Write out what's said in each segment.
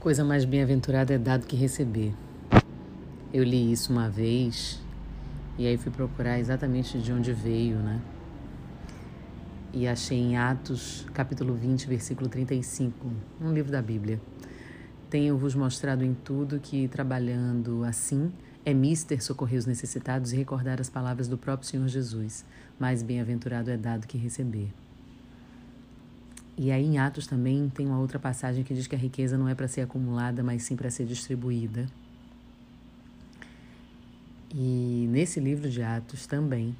Coisa mais bem-aventurada é dado que receber. Eu li isso uma vez e aí fui procurar exatamente de onde veio, né? E achei em Atos, capítulo 20, versículo 35, um livro da Bíblia. Tenho-vos mostrado em tudo que, trabalhando assim, é mister socorrer os necessitados e recordar as palavras do próprio Senhor Jesus. Mais bem-aventurado é dado que receber. E aí em Atos também tem uma outra passagem que diz que a riqueza não é para ser acumulada, mas sim para ser distribuída. E nesse livro de Atos também,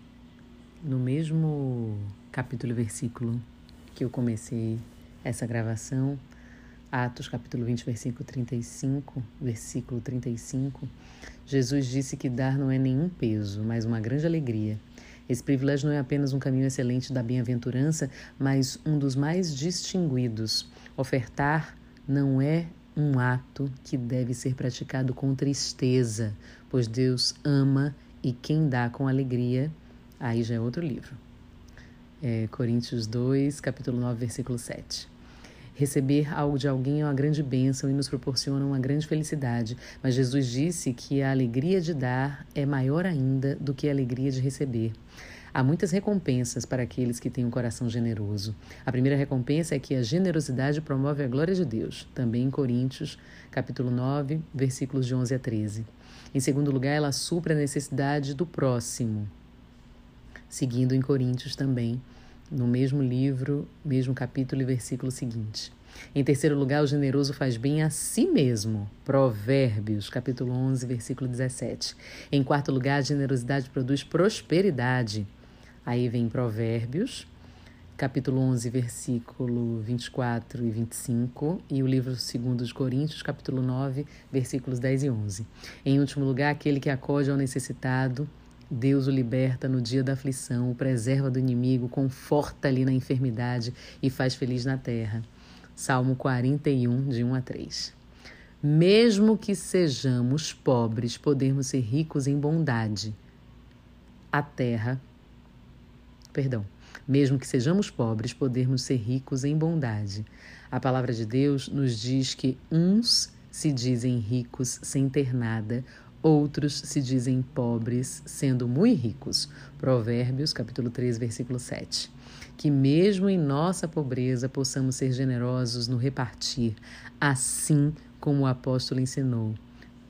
no mesmo capítulo e versículo que eu comecei essa gravação, Atos capítulo 20, versículo 35, versículo 35, Jesus disse que dar não é nenhum peso, mas uma grande alegria. Esse privilégio não é apenas um caminho excelente da bem-aventurança, mas um dos mais distinguidos. Ofertar não é um ato que deve ser praticado com tristeza, pois Deus ama e quem dá com alegria, aí já é outro livro. É, Coríntios 2, capítulo 9, versículo 7. Receber algo de alguém é uma grande bênção e nos proporciona uma grande felicidade, mas Jesus disse que a alegria de dar é maior ainda do que a alegria de receber. Há muitas recompensas para aqueles que têm um coração generoso. A primeira recompensa é que a generosidade promove a glória de Deus, também em Coríntios, capítulo 9, versículos de 11 a 13. Em segundo lugar, ela supra a necessidade do próximo, seguindo em Coríntios também, no mesmo livro, mesmo capítulo e versículo seguinte. Em terceiro lugar, o generoso faz bem a si mesmo. Provérbios, capítulo 11, versículo 17. Em quarto lugar, a generosidade produz prosperidade. Aí vem Provérbios, capítulo 11, versículo 24 e 25, e o livro 2 de Coríntios, capítulo 9, versículos 10 e 11. Em último lugar, aquele que acode ao necessitado Deus o liberta no dia da aflição, o preserva do inimigo, conforta-lhe na enfermidade e faz feliz na terra. Salmo 41, de 1 a 3. Mesmo que sejamos pobres, podemos ser ricos em bondade. A terra, perdão, mesmo que sejamos pobres, podemos ser ricos em bondade. A palavra de Deus nos diz que uns se dizem ricos sem ter nada, Outros se dizem pobres, sendo muito ricos. Provérbios, capítulo 3, versículo 7. Que mesmo em nossa pobreza possamos ser generosos no repartir, assim como o apóstolo ensinou.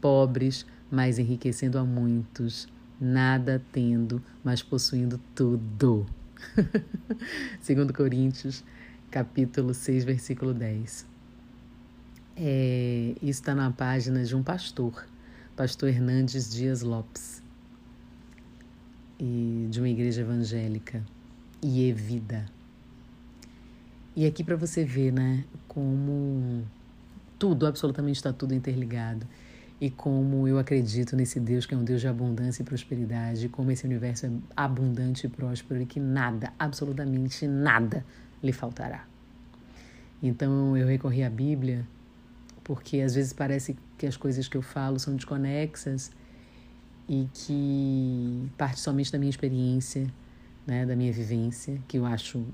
Pobres, mas enriquecendo a muitos, nada tendo, mas possuindo tudo. Segundo Coríntios, capítulo 6, versículo 10. É, isso está na página de um pastor pastor Hernandes Dias Lopes, e de uma igreja evangélica, e é vida. E aqui para você ver, né, como tudo, absolutamente está tudo interligado. E como eu acredito nesse Deus que é um Deus de abundância e prosperidade, como esse universo é abundante e próspero e que nada, absolutamente nada, lhe faltará. Então eu recorri à Bíblia porque às vezes parece que as coisas que eu falo são desconexas e que parte somente da minha experiência, né, da minha vivência, que eu acho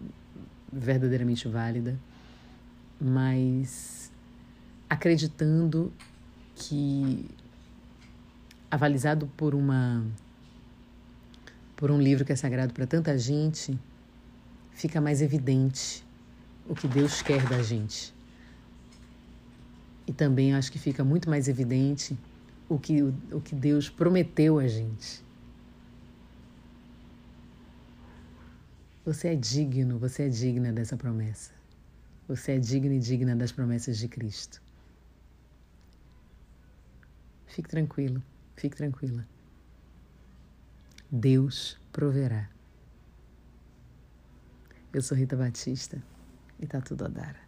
verdadeiramente válida, mas acreditando que avalizado por uma por um livro que é sagrado para tanta gente, fica mais evidente o que Deus quer da gente. E também acho que fica muito mais evidente o que, o que Deus prometeu a gente. Você é digno, você é digna dessa promessa. Você é digno e digna das promessas de Cristo. Fique tranquilo, fique tranquila. Deus proverá. Eu sou Rita Batista e tá tudo a dar.